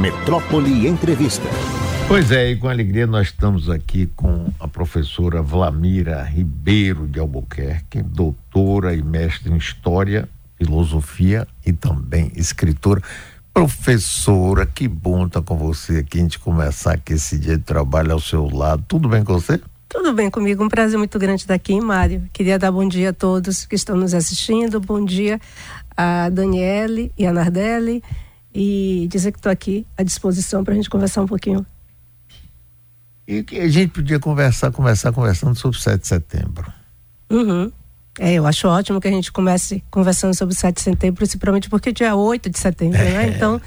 Metrópole Entrevista. Pois é, e com alegria nós estamos aqui com a professora Vlamira Ribeiro de Albuquerque, doutora e mestre em História, Filosofia e também escritora. Professora, que bom estar com você aqui, a gente começar aqui esse dia de trabalho ao seu lado. Tudo bem com você? Tudo bem comigo, um prazer muito grande estar aqui, Mário. Queria dar bom dia a todos que estão nos assistindo, bom dia a Daniele e a Nardelli e dizer que estou aqui à disposição para a gente conversar um pouquinho. E que a gente podia conversar, começar conversando sobre o 7 de setembro. Uhum. É, eu acho ótimo que a gente comece conversando sobre o 7 de setembro, principalmente porque é dia 8 de setembro, é. né? Então,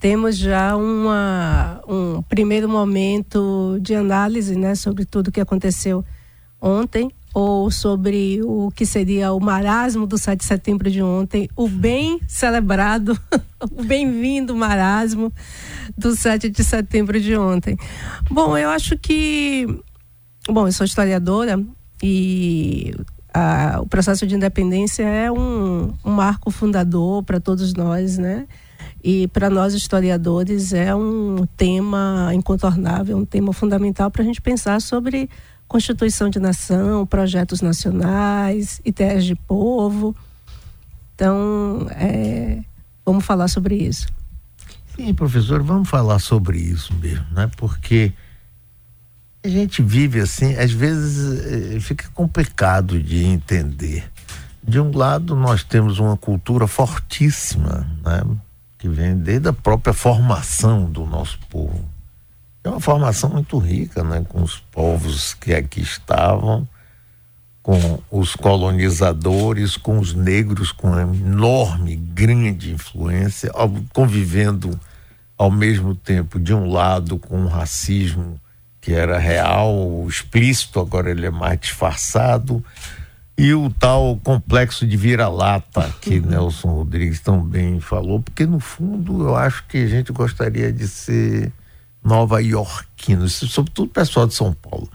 temos já uma, um primeiro momento de análise né, sobre tudo que aconteceu ontem, ou sobre o que seria o marasmo do 7 de setembro de ontem, o bem celebrado, o bem-vindo marasmo do 7 de setembro de ontem. Bom, eu acho que. Bom, eu sou historiadora e a, o processo de independência é um, um marco fundador para todos nós, né? E para nós historiadores é um tema incontornável, um tema fundamental para a gente pensar sobre Constituição de Nação, projetos nacionais, ideias de povo. Então, é, vamos falar sobre isso. Sim, professor, vamos falar sobre isso mesmo, né? Porque a gente vive assim, às vezes eh, fica complicado de entender. De um lado, nós temos uma cultura fortíssima, né? que vem desde a própria formação do nosso povo. É uma formação muito rica, né, com os povos que aqui estavam, com os colonizadores, com os negros com uma enorme, grande influência, convivendo ao mesmo tempo, de um lado, com o racismo que era real, explícito, agora ele é mais disfarçado, e o tal complexo de vira-lata que uhum. Nelson Rodrigues também falou, porque no fundo eu acho que a gente gostaria de ser nova iorquinos, sobretudo o pessoal de São Paulo.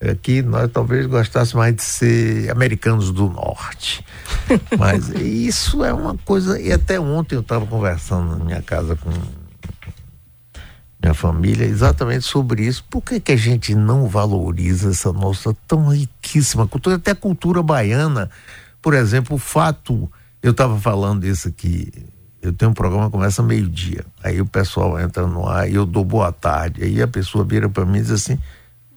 Aqui nós talvez gostássemos mais de ser americanos do norte. Mas isso é uma coisa. E até ontem eu estava conversando na minha casa com minha família, exatamente sobre isso. Por que, que a gente não valoriza essa nossa tão riquíssima cultura, até a cultura baiana? Por exemplo, o fato, eu estava falando isso aqui, eu tenho um programa que começa meio-dia, aí o pessoal entra no ar e eu dou boa tarde, aí a pessoa vira para mim e diz assim,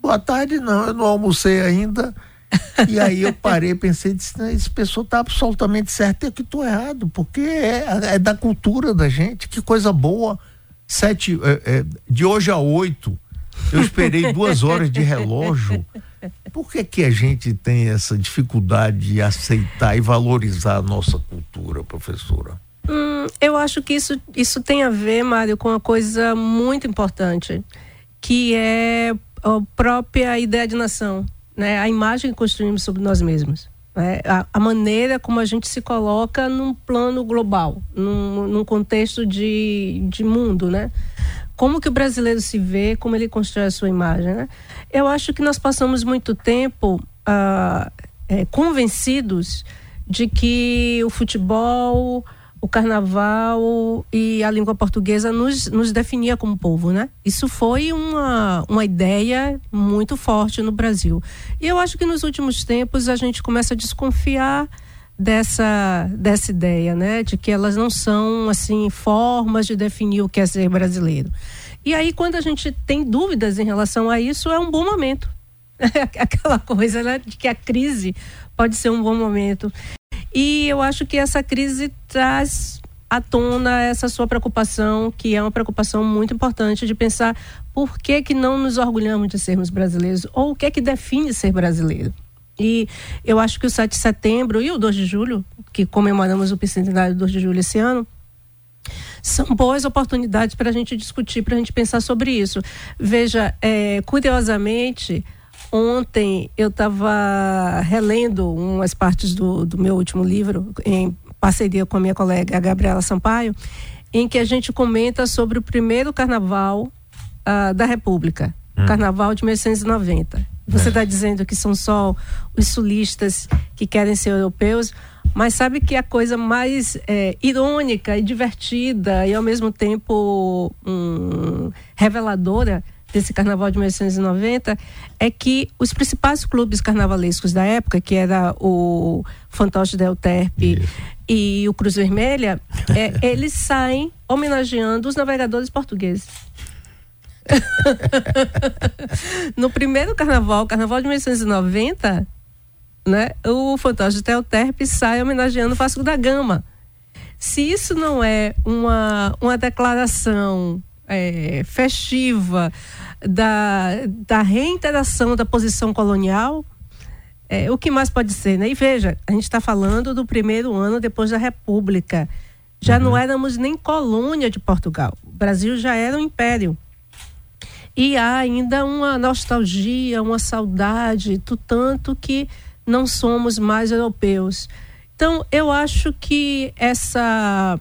boa tarde não, eu não almocei ainda, e aí eu parei, pensei, disse, esse pessoa está absolutamente certo, eu que estou errado, porque é, é da cultura da gente, que coisa boa, sete, é, é, de hoje a oito, eu esperei duas horas de relógio. Por que, que a gente tem essa dificuldade de aceitar e valorizar a nossa cultura, professora? Hum, eu acho que isso, isso tem a ver, Mário, com uma coisa muito importante, que é a própria ideia de nação, né? a imagem que construímos sobre nós mesmos. Né? A, a, maneira como a gente se coloca num plano global, num, num contexto de, de mundo, né? Como que o brasileiro se vê, como ele constrói a sua imagem, né? Eu acho que nós passamos muito tempo ah, é, convencidos de que o futebol, o carnaval e a língua portuguesa nos, nos definia como povo, né? Isso foi uma, uma ideia muito forte no Brasil. E eu acho que nos últimos tempos a gente começa a desconfiar dessa, dessa ideia, né? De que elas não são, assim, formas de definir o que é ser brasileiro. E aí, quando a gente tem dúvidas em relação a isso, é um bom momento. Aquela coisa, né? De que a crise pode ser um bom momento. E eu acho que essa crise traz à tona essa sua preocupação, que é uma preocupação muito importante de pensar por que que não nos orgulhamos de sermos brasileiros ou o que é que define ser brasileiro. E eu acho que o 7 de setembro e o 2 de julho, que comemoramos o bicentenário do 2 de julho esse ano, são boas oportunidades para a gente discutir, para a gente pensar sobre isso. Veja, é, curiosamente, Ontem eu estava relendo umas partes do, do meu último livro, em parceria com a minha colega Gabriela Sampaio, em que a gente comenta sobre o primeiro carnaval uh, da República, hum. carnaval de 1890. Você está é. dizendo que são só os sulistas que querem ser europeus, mas sabe que a coisa mais é, irônica e divertida e ao mesmo tempo hum, reveladora desse carnaval de 1990 é que os principais clubes carnavalescos da época, que era o Fantoche Del Terpe e o Cruz Vermelha, é, eles saem homenageando os navegadores portugueses. no primeiro carnaval, carnaval de 1990, né, o Fantoche Del Terpe sai homenageando o Vasco da Gama. Se isso não é uma, uma declaração é, festiva da, da reinteração da posição colonial, é, o que mais pode ser, né? E veja, a gente está falando do primeiro ano depois da República. Já uhum. não éramos nem colônia de Portugal. O Brasil já era um império. E há ainda uma nostalgia, uma saudade, do tanto que não somos mais europeus. Então, eu acho que essa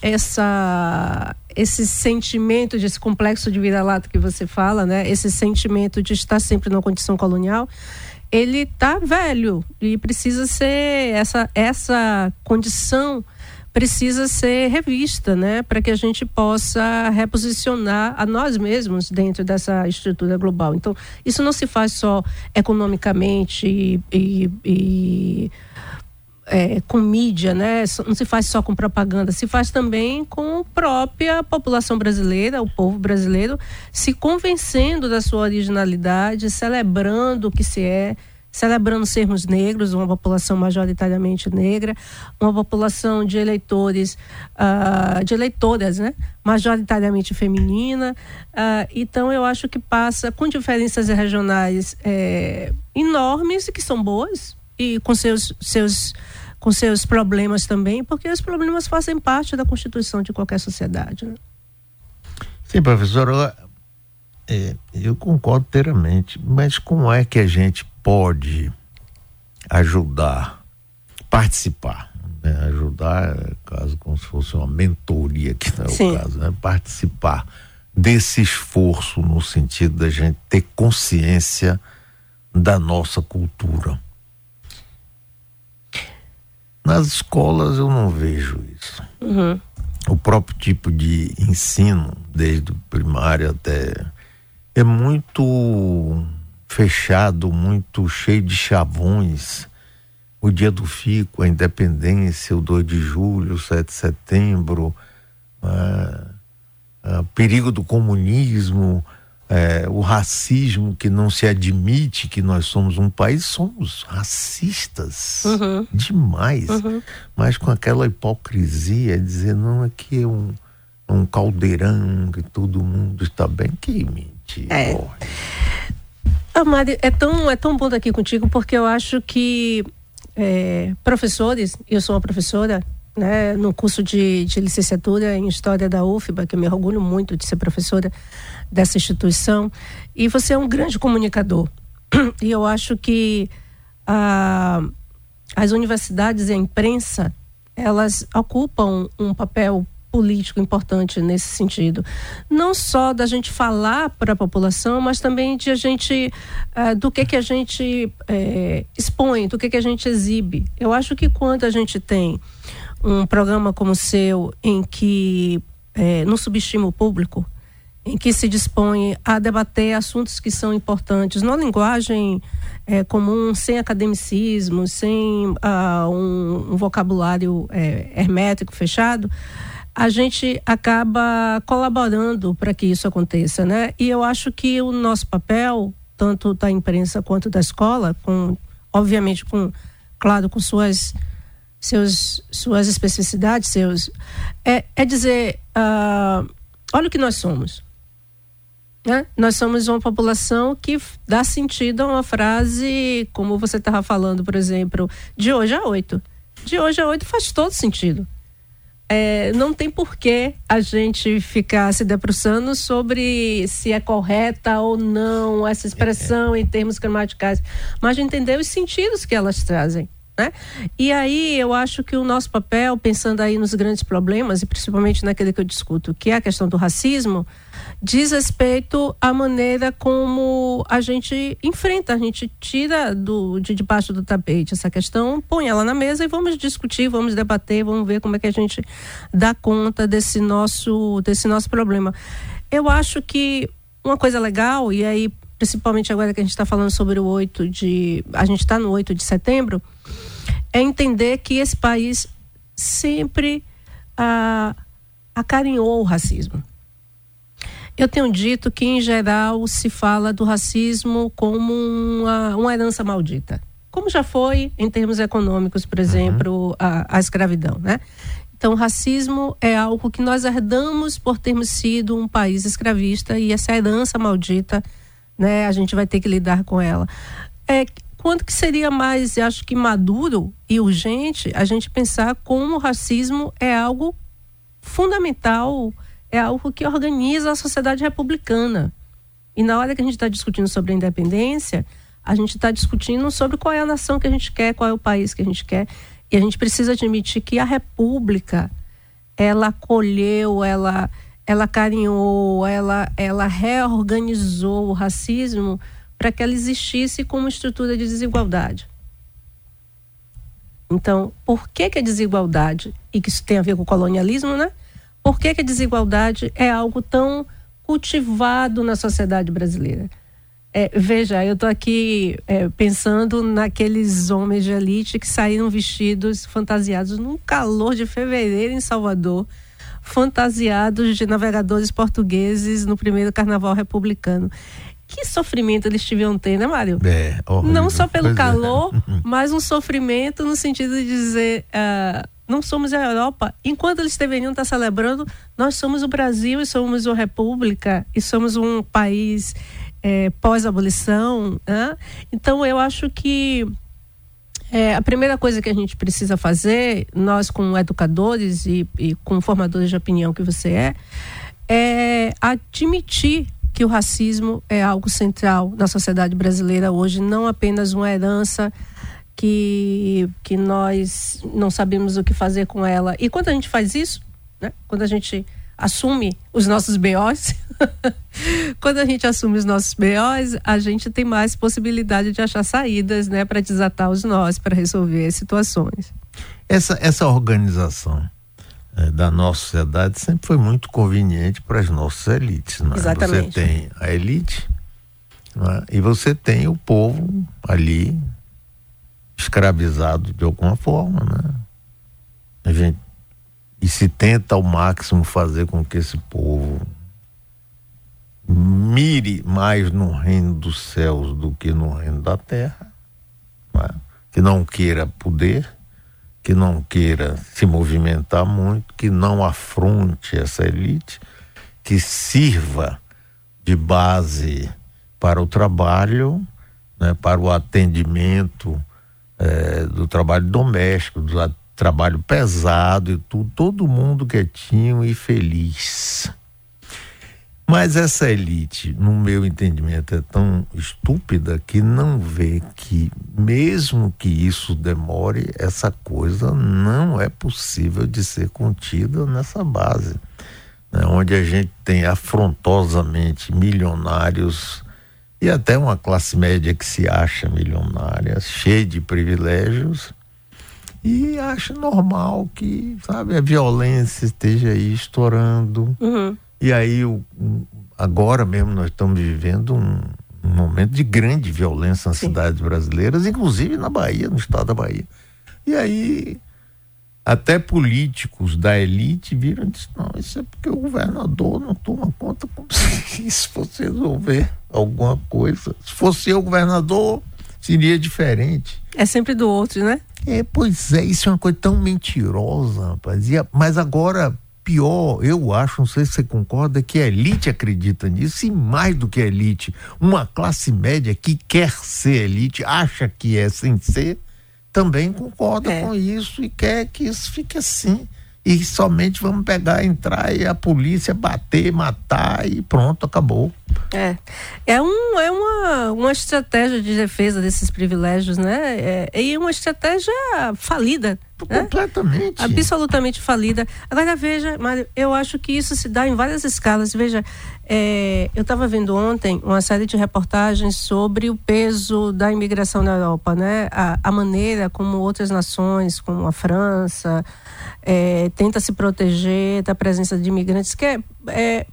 essa esse sentimento desse complexo de vira-lata que você fala, né? Esse sentimento de estar sempre na condição colonial, ele tá velho e precisa ser essa essa condição precisa ser revista, né, para que a gente possa reposicionar a nós mesmos dentro dessa estrutura global. Então, isso não se faz só economicamente e, e, e é, com mídia, né? Não se faz só com propaganda, se faz também com a própria população brasileira, o povo brasileiro, se convencendo da sua originalidade, celebrando o que se é, celebrando sermos negros, uma população majoritariamente negra, uma população de eleitores, uh, de eleitoras, né? majoritariamente feminina. Uh, então, eu acho que passa com diferenças regionais é, enormes e que são boas e com seus, seus com seus problemas também, porque os problemas fazem parte da constituição de qualquer sociedade. Né? Sim, professora, é, eu concordo inteiramente, mas como é que a gente pode ajudar, participar? Né? Ajudar, caso como se fosse uma mentoria, que não é Sim. o caso, né? participar desse esforço no sentido da gente ter consciência da nossa cultura nas escolas eu não vejo isso. Uhum. O próprio tipo de ensino, desde o primário até. é muito fechado, muito cheio de chavões. O dia do Fico, a independência, o 2 de julho, o 7 de setembro, ah, ah, perigo do comunismo, é, o racismo que não se admite que nós somos um país, somos racistas uhum. demais, uhum. mas com aquela hipocrisia, dizer não é que é um, um caldeirão que todo mundo está bem, que mentira. É. Amari, é tão, é tão bom estar aqui contigo porque eu acho que é, professores, eu sou uma professora, né, no curso de, de licenciatura em História da UFBA, que eu me orgulho muito de ser professora dessa instituição, e você é um grande comunicador. E eu acho que ah, as universidades e a imprensa, elas ocupam um papel político importante nesse sentido. Não só da gente falar para a população, mas também de a gente, uh, do que que a gente uh, expõe, do que que a gente exibe. Eu acho que quando a gente tem um programa como o seu, em que é, não subestima o público, em que se dispõe a debater assuntos que são importantes numa linguagem é, comum, sem academicismo, sem uh, um, um, vocabulário é, hermético, fechado, a gente acaba colaborando para que isso aconteça, né? E eu acho que o nosso papel, tanto da imprensa quanto da escola, com, obviamente, com, claro, com suas seus, suas especificidades, seus. É, é dizer, uh, olha o que nós somos. Né? Nós somos uma população que dá sentido a uma frase, como você estava falando, por exemplo, de hoje a oito. De hoje a oito faz todo sentido. É, não tem porquê a gente ficar se debruçando sobre se é correta ou não essa expressão em termos gramaticais, mas entender os sentidos que elas trazem. Né? E aí eu acho que o nosso papel, pensando aí nos grandes problemas, e principalmente naquele que eu discuto, que é a questão do racismo, diz respeito à maneira como a gente enfrenta, a gente tira do, de debaixo do tapete essa questão, põe ela na mesa e vamos discutir, vamos debater, vamos ver como é que a gente dá conta desse nosso, desse nosso problema. Eu acho que uma coisa legal, e aí principalmente agora que a gente está falando sobre o 8 de. A gente está no 8 de setembro, é entender que esse país sempre ah, acarinhou o racismo. Eu tenho dito que, em geral, se fala do racismo como uma, uma herança maldita. Como já foi em termos econômicos, por exemplo, uhum. a, a escravidão, né? Então, racismo é algo que nós herdamos por termos sido um país escravista e essa herança maldita, né, a gente vai ter que lidar com ela. É, quando que seria mais, acho que maduro e urgente a gente pensar como o racismo é algo fundamental, é algo que organiza a sociedade republicana. E na hora que a gente está discutindo sobre a independência, a gente está discutindo sobre qual é a nação que a gente quer, qual é o país que a gente quer. E a gente precisa admitir que a República, ela acolheu, ela, ela carinhou, ela, ela reorganizou o racismo para que ela existisse como estrutura de desigualdade. Então, por que, que a desigualdade, e que isso tem a ver com o colonialismo, né? Por que, que a desigualdade é algo tão cultivado na sociedade brasileira? É, veja, eu estou aqui é, pensando naqueles homens de elite que saíram vestidos, fantasiados num calor de fevereiro em Salvador, fantasiados de navegadores portugueses no primeiro carnaval republicano que sofrimento eles tiveram ter, né, Mário? É, horrível. Não só pelo pois é. calor, é. mas um sofrimento no sentido de dizer. Uh, não somos a Europa. Enquanto eles deveriam estar celebrando, nós somos o Brasil e somos uma república e somos um país é, pós-abolição. Né? Então, eu acho que é, a primeira coisa que a gente precisa fazer, nós como educadores e, e com formadores de opinião que você é, é admitir que o racismo é algo central na sociedade brasileira hoje, não apenas uma herança que, que nós não sabemos o que fazer com ela. E quando a gente faz isso, né, quando a gente assume os nossos BOs, quando a gente assume os nossos BOs, a gente tem mais possibilidade de achar saídas né, para desatar os nós, para resolver situações. Essa, essa organização é, da nossa sociedade sempre foi muito conveniente para as nossas elites. Não é? Exatamente. Você tem a elite é? e você tem o povo ali escravizado de alguma forma. Né? A gente, e se tenta ao máximo fazer com que esse povo mire mais no reino dos céus do que no reino da terra, não é? que não queira poder que não queira se movimentar muito, que não afronte essa elite, que sirva de base para o trabalho, né, para o atendimento é, do trabalho doméstico, do trabalho pesado e tudo, todo mundo quietinho e feliz. Mas essa elite, no meu entendimento, é tão estúpida que não vê que, mesmo que isso demore, essa coisa não é possível de ser contida nessa base. Né? Onde a gente tem afrontosamente milionários e até uma classe média que se acha milionária, cheia de privilégios, e acha normal que, sabe, a violência esteja aí estourando. Uhum e aí, o, agora mesmo, nós estamos vivendo um, um momento de grande violência nas Sim. cidades brasileiras, inclusive na Bahia, no estado da Bahia. E aí, até políticos da elite viram e disseram, não, isso é porque o governador não toma conta como se isso fosse resolver alguma coisa. Se fosse eu o governador, seria diferente. É sempre do outro, né? É, pois é, isso é uma coisa tão mentirosa, rapaz. E, mas agora pior, eu acho, não sei se você concorda, que a elite acredita nisso, e mais do que a elite, uma classe média que quer ser elite, acha que é sem ser, também concorda é. com isso e quer que isso fique assim. E somente vamos pegar, entrar e a polícia bater, matar e pronto, acabou. É, é, um, é uma, uma estratégia de defesa desses privilégios, né? É, e uma estratégia falida. Né? Completamente. Absolutamente falida. Agora, veja, Mário, eu acho que isso se dá em várias escalas. Veja, é, eu estava vendo ontem uma série de reportagens sobre o peso da imigração na Europa, né? A, a maneira como outras nações, como a França, é, tenta se proteger da presença de imigrantes, que é, é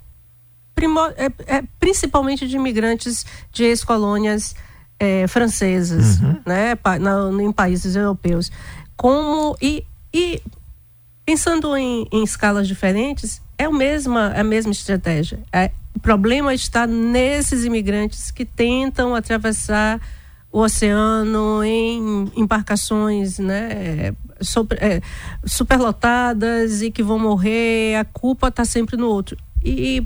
é, é, principalmente de imigrantes de ex-colônias é, francesas, uhum. né, pa, na, em países europeus. Como e, e pensando em, em, escalas diferentes, é a mesma, é a mesma estratégia. O problema está nesses imigrantes que tentam atravessar o oceano em embarcações né, é, superlotadas e que vão morrer, a culpa está sempre no outro. E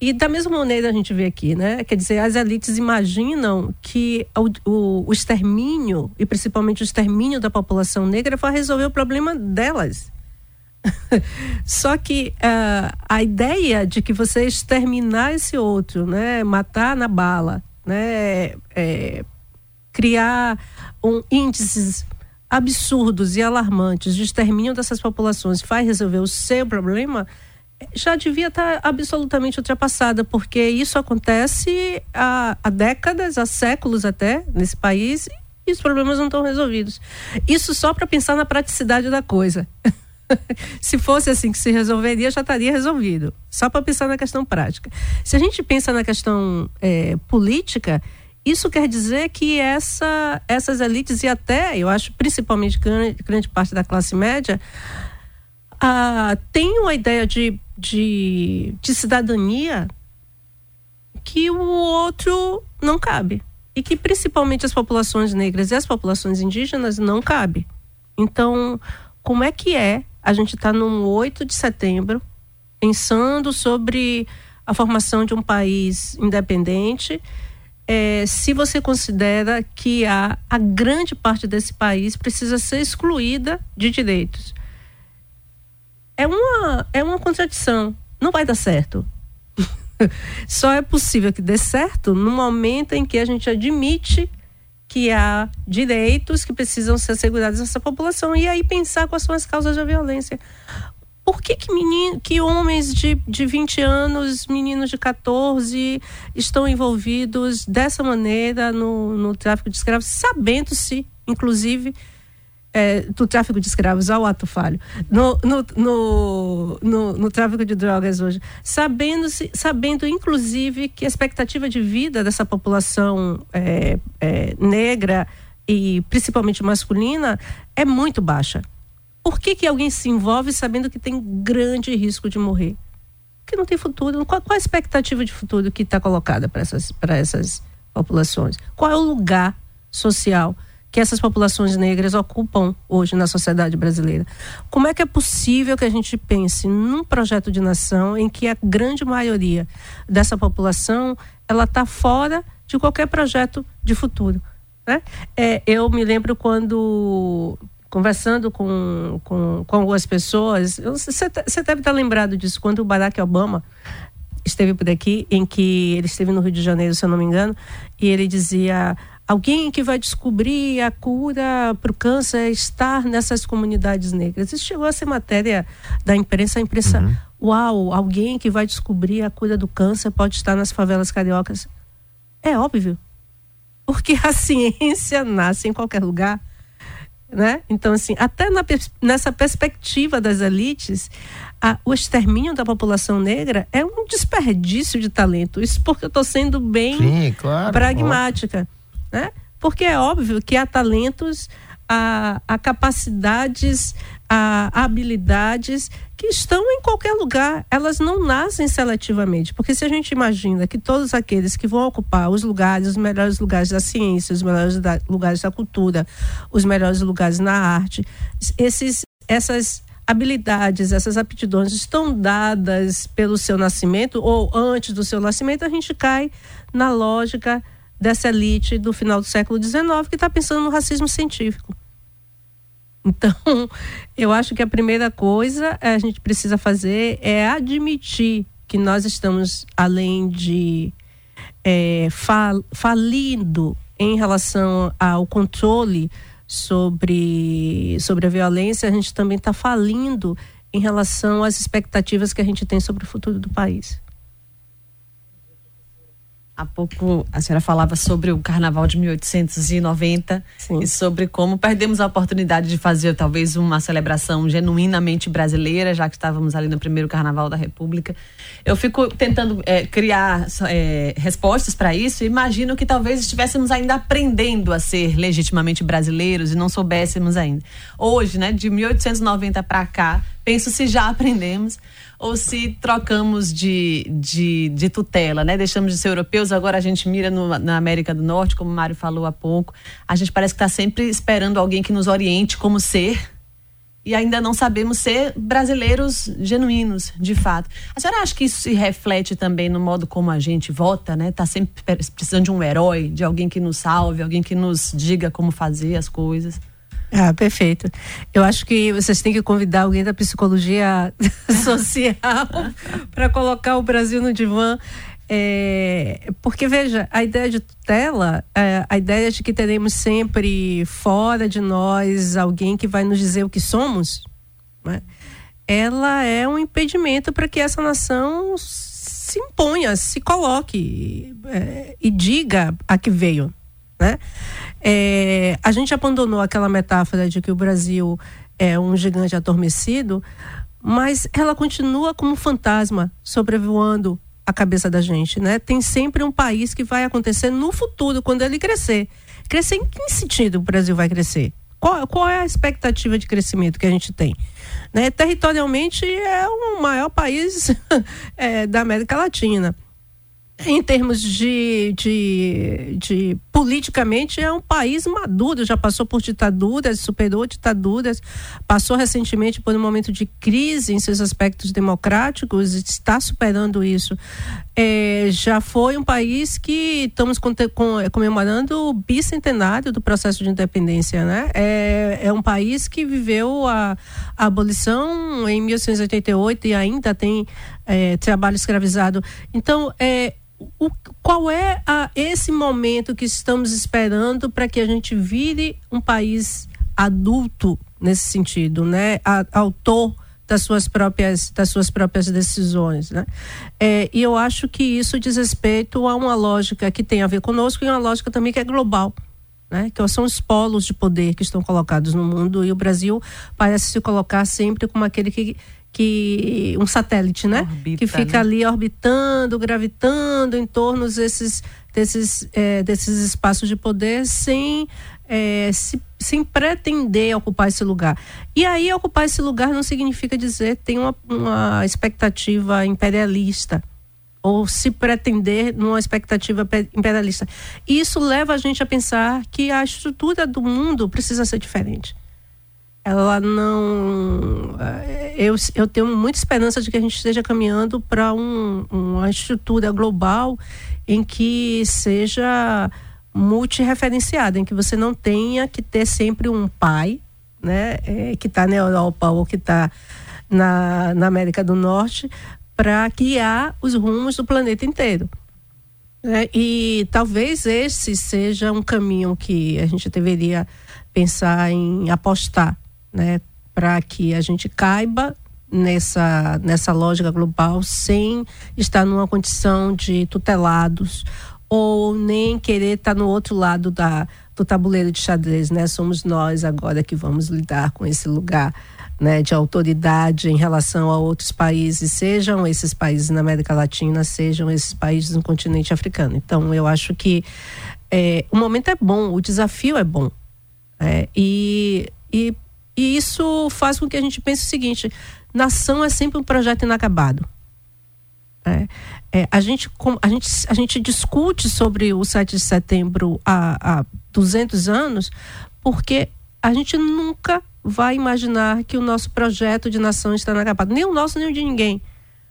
e da mesma maneira a gente vê aqui, né? Quer dizer, as elites imaginam que o, o, o extermínio, e principalmente o extermínio da população negra, vai resolver o problema delas. Só que uh, a ideia de que você exterminar esse outro, né? Matar na bala, né? É, criar um, índices absurdos e alarmantes de extermínio dessas populações vai resolver o seu problema já devia estar absolutamente ultrapassada, porque isso acontece há, há décadas, há séculos até, nesse país, e os problemas não estão resolvidos. Isso só para pensar na praticidade da coisa. se fosse assim que se resolveria, já estaria resolvido. Só para pensar na questão prática. Se a gente pensa na questão é, política, isso quer dizer que essa, essas elites, e até, eu acho, principalmente grande, grande parte da classe média, ah, tem uma ideia de de, de cidadania que o outro não cabe. E que principalmente as populações negras e as populações indígenas não cabe. Então, como é que é a gente está no 8 de setembro pensando sobre a formação de um país independente, é, se você considera que a, a grande parte desse país precisa ser excluída de direitos é uma, é uma contradição. Não vai dar certo. Só é possível que dê certo no momento em que a gente admite que há direitos que precisam ser assegurados a essa população e aí pensar quais são as causas da violência. Por que que, menino, que homens de, de 20 anos, meninos de 14, estão envolvidos dessa maneira no, no tráfico de escravos, sabendo-se, inclusive, é, do tráfico de escravos ao ato falho, no, no, no, no, tráfico de drogas hoje, sabendo, sabendo inclusive que a expectativa de vida dessa população é, é, negra e principalmente masculina é muito baixa. Por que, que alguém se envolve sabendo que tem grande risco de morrer? Que não tem futuro. Qual, qual a expectativa de futuro que está colocada para essas, essas populações? Qual é o lugar social? que essas populações negras ocupam hoje na sociedade brasileira. Como é que é possível que a gente pense num projeto de nação em que a grande maioria dessa população ela está fora de qualquer projeto de futuro? Né? É, eu me lembro quando conversando com, com, com algumas pessoas, você deve estar lembrado disso, quando o Barack Obama esteve por aqui, em que ele esteve no Rio de Janeiro, se eu não me engano, e ele dizia alguém que vai descobrir a cura para o câncer é estar nessas comunidades negras. Isso chegou a ser matéria da imprensa, a imprensa, uhum. uau, alguém que vai descobrir a cura do câncer pode estar nas favelas cariocas. É óbvio, porque a ciência nasce em qualquer lugar. Né? Então, assim, até na, nessa perspectiva das elites, a, o extermínio da população negra é um desperdício de talento. Isso porque eu estou sendo bem Sim, claro, pragmática né? Porque é óbvio que há talentos, há, há capacidades, há habilidades que estão em qualquer lugar, elas não nascem seletivamente. Porque se a gente imagina que todos aqueles que vão ocupar os lugares, os melhores lugares da ciência, os melhores da, lugares da cultura, os melhores lugares na arte, esses, essas habilidades, essas aptidões estão dadas pelo seu nascimento ou antes do seu nascimento, a gente cai na lógica dessa elite do final do século XIX que está pensando no racismo científico. Então, eu acho que a primeira coisa a gente precisa fazer é admitir que nós estamos além de é, fal, falindo em relação ao controle sobre, sobre a violência, a gente também está falindo em relação às expectativas que a gente tem sobre o futuro do país. Há pouco a senhora falava sobre o carnaval de 1890 Sim. e sobre como perdemos a oportunidade de fazer talvez uma celebração genuinamente brasileira, já que estávamos ali no primeiro carnaval da República. Eu fico tentando é, criar é, respostas para isso e imagino que talvez estivéssemos ainda aprendendo a ser legitimamente brasileiros e não soubéssemos ainda. Hoje, né, de 1890 para cá, penso se já aprendemos ou se trocamos de, de, de, tutela, né? Deixamos de ser europeus, agora a gente mira no, na América do Norte, como o Mário falou há pouco. A gente parece que está sempre esperando alguém que nos oriente como ser e ainda não sabemos ser brasileiros genuínos, de fato. A senhora acha que isso se reflete também no modo como a gente vota, né? Tá sempre precisando de um herói, de alguém que nos salve, alguém que nos diga como fazer as coisas. Ah, perfeito. Eu acho que vocês têm que convidar alguém da psicologia social para colocar o Brasil no divã. É, porque, veja, a ideia de tutela, é, a ideia de que teremos sempre fora de nós alguém que vai nos dizer o que somos, né? ela é um impedimento para que essa nação se imponha, se coloque é, e diga a que veio. Né? É, a gente abandonou aquela metáfora de que o Brasil é um gigante adormecido, mas ela continua como um fantasma sobrevoando a cabeça da gente, né? Tem sempre um país que vai acontecer no futuro, quando ele crescer. Crescer em que sentido o Brasil vai crescer? Qual, qual é a expectativa de crescimento que a gente tem? Né? Territorialmente é o maior país é, da América Latina em termos de, de, de, politicamente é um país maduro, já passou por ditaduras, superou ditaduras, passou recentemente por um momento de crise em seus aspectos democráticos, está superando isso. É, já foi um país que estamos comemorando o bicentenário do processo de independência, né? É, é um país que viveu a, a abolição em 1888 e ainda tem é, trabalho escravizado. Então, é o, qual é a, esse momento que estamos esperando para que a gente vire um país adulto nesse sentido, né? A, autor das suas próprias das suas próprias decisões, né? É, e eu acho que isso diz respeito a uma lógica que tem a ver conosco e uma lógica também que é global. Né, que são os polos de poder que estão colocados no mundo e o Brasil parece se colocar sempre como aquele que que um satélite, né? Orbita, que fica né? ali orbitando, gravitando em torno desses, desses, é, desses espaços de poder sem, é, se, sem pretender ocupar esse lugar. E aí ocupar esse lugar não significa dizer tem uma, uma expectativa imperialista ou se pretender numa expectativa imperialista. Isso leva a gente a pensar que a estrutura do mundo precisa ser diferente ela não. Eh, eu, eu tenho muita esperança de que a gente esteja caminhando para um, uma estrutura global em que seja multireferenciada, em que você não tenha que ter sempre um pai, né, é, que está na Europa ou que está na, na América do Norte, para guiar os rumos do planeta inteiro. É, e talvez esse seja um caminho que a gente deveria pensar em apostar né, para que a gente caiba nessa, nessa lógica global sem estar numa condição de tutelados ou nem querer estar no outro lado da, do tabuleiro de xadrez, né? Somos nós agora que vamos lidar com esse lugar, né, de autoridade em relação a outros países, sejam esses países na América Latina, sejam esses países no continente africano. Então, eu acho que é, o momento é bom, o desafio é bom. É, e, e e isso faz com que a gente pense o seguinte: nação é sempre um projeto inacabado. É, é, a, gente, a, gente, a gente discute sobre o 7 de setembro há, há 200 anos porque a gente nunca vai imaginar que o nosso projeto de nação está inacabado. Nem o nosso, nem o de ninguém.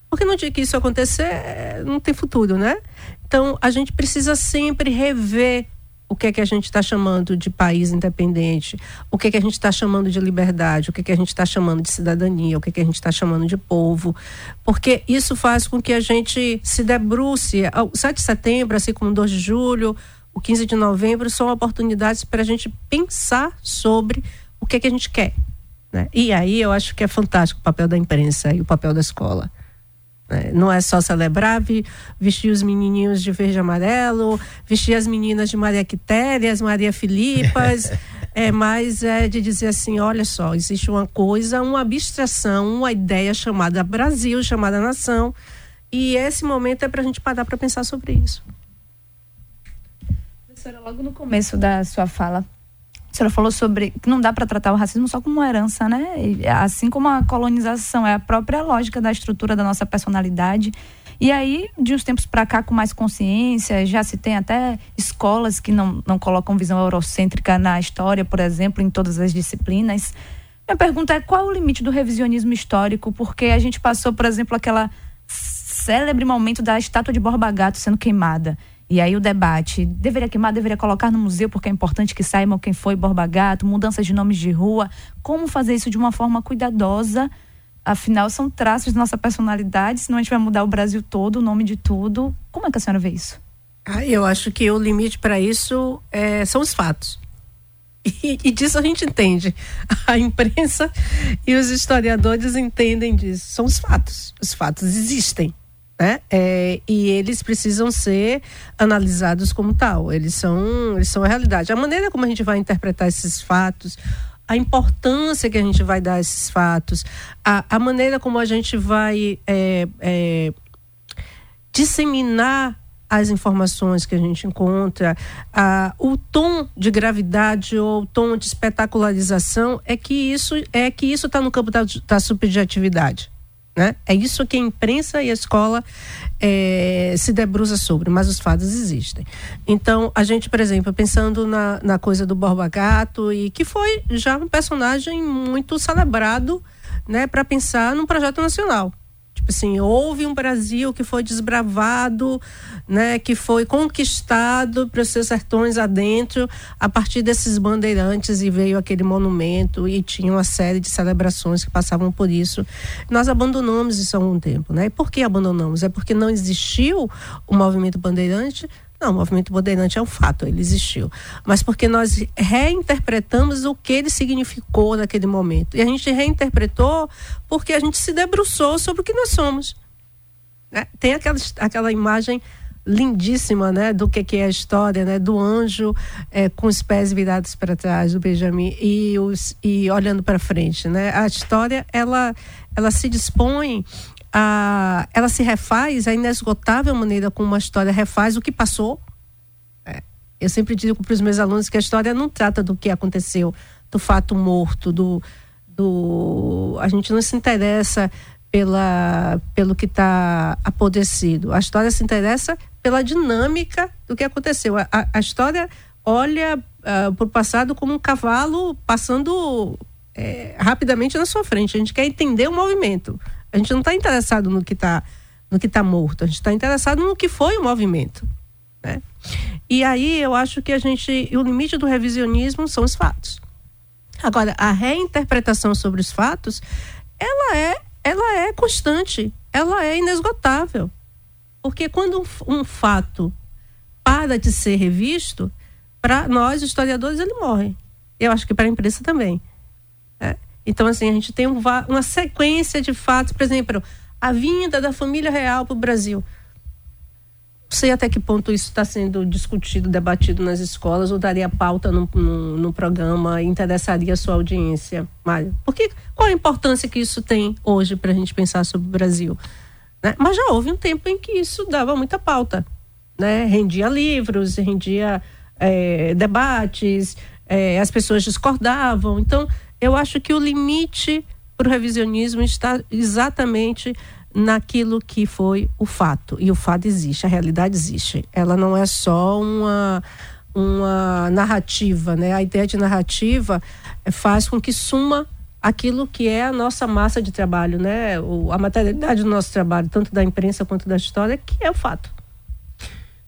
Porque no dia que isso acontecer, não tem futuro, né? Então, a gente precisa sempre rever o que é que a gente está chamando de país independente, o que é que a gente está chamando de liberdade, o que é que a gente está chamando de cidadania, o que é que a gente está chamando de povo, porque isso faz com que a gente se debruce. O 7 de setembro, assim como o 2 de julho, o 15 de novembro, são oportunidades para a gente pensar sobre o que é que a gente quer. Né? E aí eu acho que é fantástico o papel da imprensa e o papel da escola. É, não é só celebrar, vestir os menininhos de verde e amarelo, vestir as meninas de Maria Quitérias, Maria Filipas, é mais é de dizer assim, olha só, existe uma coisa, uma abstração, uma ideia chamada Brasil, chamada nação, e esse momento é para a gente parar para pensar sobre isso. Professora, logo no começo da sua fala, a senhora falou sobre que não dá para tratar o racismo só como uma herança, né? Assim como a colonização é a própria lógica da estrutura da nossa personalidade. E aí, de uns tempos para cá, com mais consciência, já se tem até escolas que não, não colocam visão eurocêntrica na história, por exemplo, em todas as disciplinas. Minha pergunta é qual o limite do revisionismo histórico? Porque a gente passou, por exemplo, aquela célebre momento da estátua de Borba Gato sendo queimada. E aí o debate, deveria queimar, deveria colocar no museu, porque é importante que saibam quem foi Borba Gato, mudanças de nomes de rua, como fazer isso de uma forma cuidadosa, afinal são traços da nossa personalidade, senão a gente vai mudar o Brasil todo, o nome de tudo. Como é que a senhora vê isso? Ah, eu acho que o limite para isso é, são os fatos. E, e, disso a gente entende. A imprensa e os historiadores entendem disso. São os fatos. Os fatos existem né? É, e eles precisam ser analisados como tal. Eles são, eles são a realidade. A maneira como a gente vai interpretar esses fatos, a importância que a gente vai dar a esses fatos, a, a maneira como a gente vai é, é, disseminar as informações que a gente encontra, a, o tom de gravidade ou o tom de espetacularização é que isso é que isso está no campo da, da subjetividade. Né? É isso que a imprensa e a escola é, se debruça sobre, mas os fatos existem. Então, a gente, por exemplo, pensando na, na coisa do Borba Gato, e que foi já um personagem muito celebrado né, para pensar num projeto nacional. Tipo assim, houve um Brasil que foi desbravado, né, que foi conquistado para os seus sertões adentro a partir desses bandeirantes e veio aquele monumento e tinha uma série de celebrações que passavam por isso. Nós abandonamos isso há algum tempo, né? E por que abandonamos? É porque não existiu o movimento bandeirante não, o movimento bandeirante é um fato, ele existiu. Mas porque nós reinterpretamos o que ele significou naquele momento. E a gente reinterpretou porque a gente se debruçou sobre o que nós somos. Né? Tem aquela, aquela imagem lindíssima, né, do que, que é a história, né, do anjo é, com os pés virados para trás do Benjamin e os e olhando para frente, né? A história ela ela se dispõe a, ela se refaz, a inesgotável maneira como uma história refaz o que passou. É, eu sempre digo para os meus alunos que a história não trata do que aconteceu, do fato morto, do, do a gente não se interessa pela, pelo que está apodrecido. A história se interessa pela dinâmica do que aconteceu. A, a, a história olha uh, para o passado como um cavalo passando é, rapidamente na sua frente. A gente quer entender o movimento. A gente não está interessado no que está no que está morto. A gente está interessado no que foi o movimento. Né? E aí eu acho que a gente. O limite do revisionismo são os fatos. Agora, a reinterpretação sobre os fatos, ela é, ela é constante, ela é inesgotável. Porque quando um, um fato para de ser revisto, para nós, historiadores, ele morre. Eu acho que para a imprensa também. É. Então, assim, a gente tem um, uma sequência de fatos, por exemplo, a vinda da família real para o Brasil. Não sei até que ponto isso está sendo discutido, debatido nas escolas, ou daria pauta no, no, no programa, interessaria a sua audiência, Mário. Porque qual a importância que isso tem hoje para a gente pensar sobre o Brasil? Né? Mas já houve um tempo em que isso dava muita pauta. Né? Rendia livros, rendia é, debates, é, as pessoas discordavam. Então, eu acho que o limite para o revisionismo está exatamente naquilo que foi o fato. E o fato existe, a realidade existe. Ela não é só uma, uma narrativa, né? A ideia de narrativa faz com que suma aquilo que é a nossa massa de trabalho, né? O, a materialidade do nosso trabalho, tanto da imprensa quanto da história, que é o fato.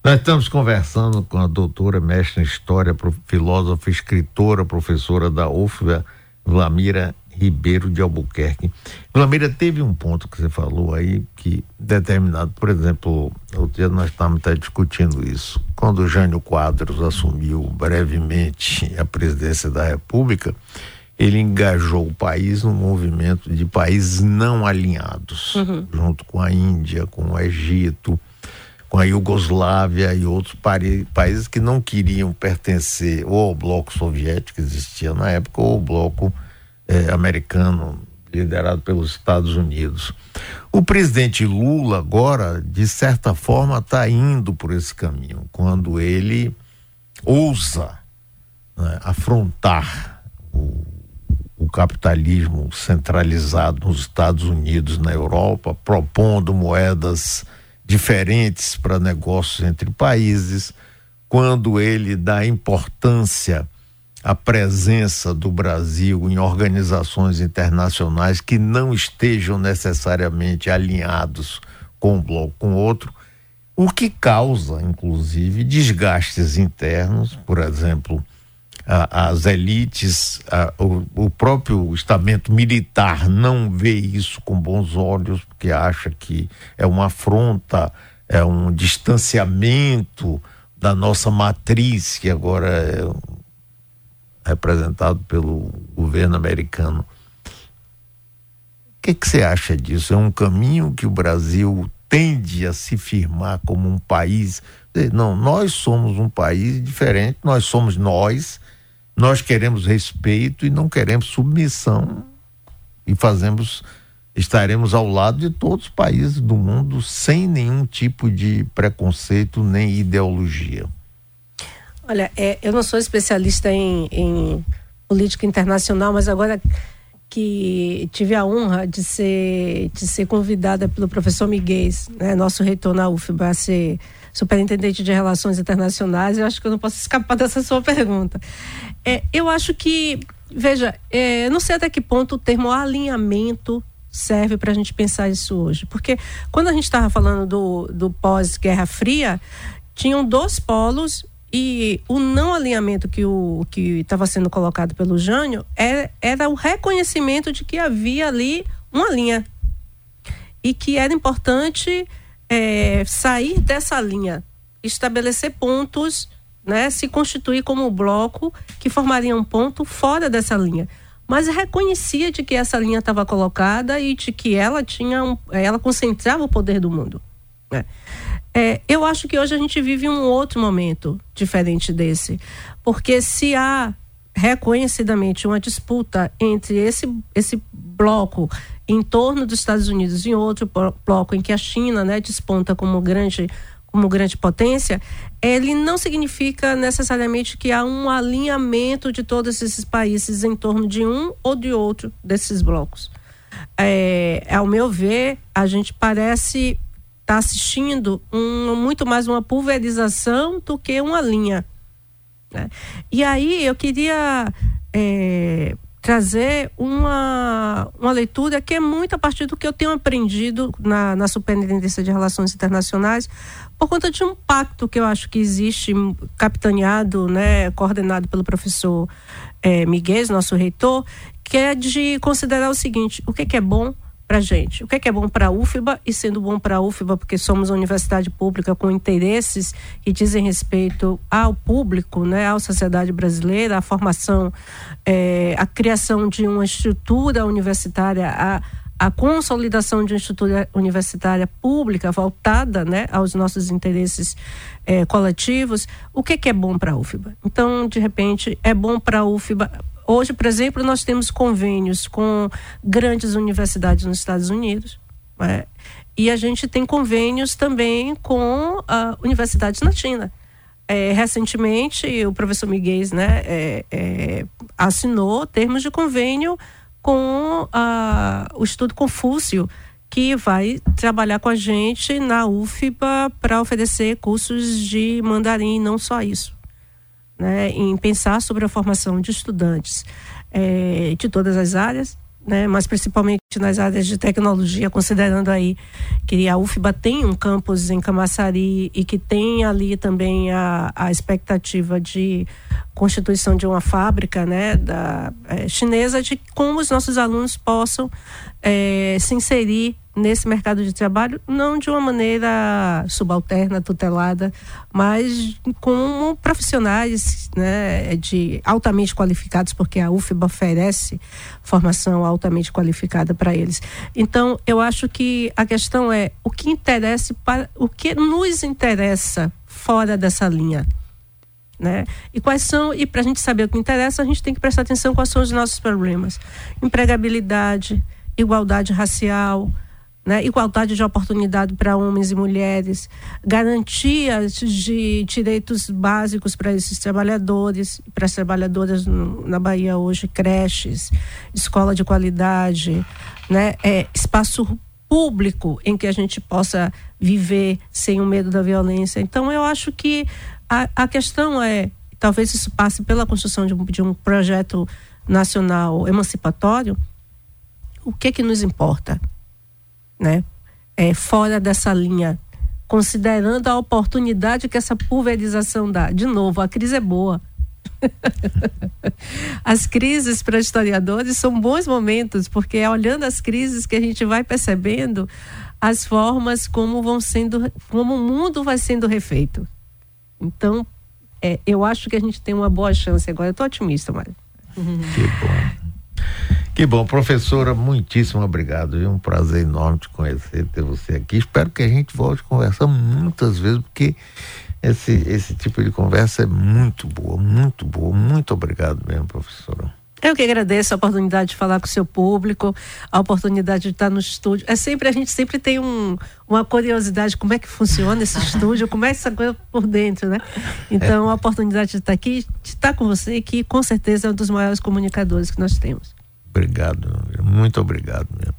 Nós estamos conversando com a doutora, mestre em História, filósofa, escritora, professora da UFBA, Vlamira Ribeiro de Albuquerque. Vlamira, teve um ponto que você falou aí que determinado, por exemplo, outro dia nós estávamos até discutindo isso. Quando o Jânio Quadros assumiu brevemente a presidência da República, ele engajou o país no movimento de países não alinhados, uhum. junto com a Índia, com o Egito, com a Iugoslávia e outros países que não queriam pertencer ou ao bloco soviético que existia na época ou ao bloco eh, americano liderado pelos Estados Unidos. O presidente Lula agora, de certa forma, está indo por esse caminho quando ele ousa né, afrontar o, o capitalismo centralizado nos Estados Unidos, na Europa, propondo moedas diferentes para negócios entre países, quando ele dá importância à presença do Brasil em organizações internacionais que não estejam necessariamente alinhados com um bloco com outro, o que causa, inclusive, desgastes internos, por exemplo, as elites, o, o, próprio estamento militar não vê isso com bons olhos, porque acha que é uma afronta, é um distanciamento da nossa matriz, que agora é representado pelo governo americano. O que, que você acha disso? É um caminho que o Brasil tende a se firmar como um país. Não, nós somos um país diferente, nós somos nós nós queremos respeito e não queremos submissão e fazemos estaremos ao lado de todos os países do mundo sem nenhum tipo de preconceito nem ideologia. Olha, é, eu não sou especialista em, em, política internacional, mas agora que tive a honra de ser, de ser convidada pelo professor Miguel, né, nosso reitor na UFBA, ser superintendente de relações internacionais, eu acho que eu não posso escapar dessa sua pergunta. É, eu acho que, veja, é, não sei até que ponto o termo alinhamento serve para a gente pensar isso hoje. Porque quando a gente estava falando do, do pós-Guerra Fria, tinham dois polos e o não alinhamento que o que estava sendo colocado pelo Jânio era, é, era o reconhecimento de que havia ali uma linha e que era importante é, sair dessa linha, estabelecer pontos né, se constituir como bloco que formaria um ponto fora dessa linha. Mas reconhecia de que essa linha estava colocada e de que ela tinha um, ela concentrava o poder do mundo. Né? É, eu acho que hoje a gente vive um outro momento diferente desse, porque se há reconhecidamente uma disputa entre esse, esse bloco em torno dos Estados Unidos e outro bloco em que a China né, desponta como grande como grande potência, ele não significa necessariamente que há um alinhamento de todos esses países em torno de um ou de outro desses blocos. É, ao meu ver, a gente parece estar tá assistindo um, muito mais uma pulverização do que uma linha. Né? E aí eu queria é, trazer uma, uma leitura que é muito a partir do que eu tenho aprendido na, na Superintendência de Relações Internacionais, por conta de um pacto que eu acho que existe, capitaneado, né, coordenado pelo professor é, Miguel, nosso reitor, que é de considerar o seguinte: o que, que é bom para gente. O que é, que é bom para a UFBA e sendo bom para a UFBA porque somos uma universidade pública com interesses que dizem respeito ao público, né, à sociedade brasileira, à formação, é, à criação de uma estrutura universitária, a, a consolidação de uma estrutura universitária pública voltada né, aos nossos interesses é, coletivos, o que, que é bom para a UFBA? Então, de repente, é bom para a UFBA Hoje, por exemplo, nós temos convênios com grandes universidades nos Estados Unidos. Né? E a gente tem convênios também com uh, universidades na China. É, recentemente, o professor Miguel né, é, é, assinou termos de convênio com uh, o Estudo Confúcio, que vai trabalhar com a gente na UFBA para oferecer cursos de mandarim, não só isso né, em pensar sobre a formação de estudantes é, de todas as áreas, né, mas principalmente nas áreas de tecnologia, considerando aí que a UFBA tem um campus em Camaçari e que tem ali também a, a expectativa de constituição de uma fábrica né, da, é, chinesa, de como os nossos alunos possam é, se inserir nesse mercado de trabalho, não de uma maneira subalterna, tutelada, mas como profissionais né, de altamente qualificados, porque a UFBA oferece formação altamente qualificada para eles. Então, eu acho que a questão é o que interessa para o que nos interessa fora dessa linha. Né? E quais são, e para a gente saber o que interessa, a gente tem que prestar atenção quais são os nossos problemas. Empregabilidade, igualdade racial, né? igualdade de oportunidade para homens e mulheres, garantias de direitos básicos para esses trabalhadores, para as trabalhadoras no, na Bahia hoje, creches, escola de qualidade, né? é, espaço público em que a gente possa viver sem o medo da violência. Então, eu acho que a, a questão é, talvez isso passe pela construção de um, de um projeto nacional emancipatório, o que que nos importa? Né? É, fora dessa linha, considerando a oportunidade que essa pulverização dá. De novo, a crise é boa. as crises para historiadores são bons momentos, porque é olhando as crises que a gente vai percebendo as formas como vão sendo, como o mundo vai sendo refeito. Então, é, eu acho que a gente tem uma boa chance agora. Eu estou otimista, Mário. Que bom. Que bom, professora, muitíssimo obrigado. É um prazer enorme te conhecer, ter você aqui. Espero que a gente volte a conversar muitas vezes, porque esse, esse tipo de conversa é muito boa, muito boa. Muito obrigado mesmo, professora. Eu que agradeço a oportunidade de falar com o seu público, a oportunidade de estar no estúdio. É sempre, a gente sempre tem um, uma curiosidade como é que funciona esse estúdio, como é essa coisa por dentro, né? Então, a oportunidade de estar aqui, de estar com você, que com certeza é um dos maiores comunicadores que nós temos. Obrigado, muito obrigado mesmo.